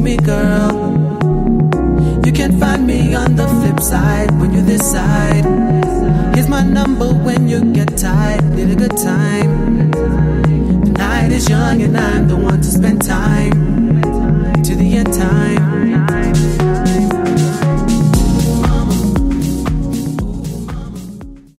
me, girl. You can find me on the flip side when you decide. Here's my number when you get tired. Need a good time. The night is young and I'm the one to spend time.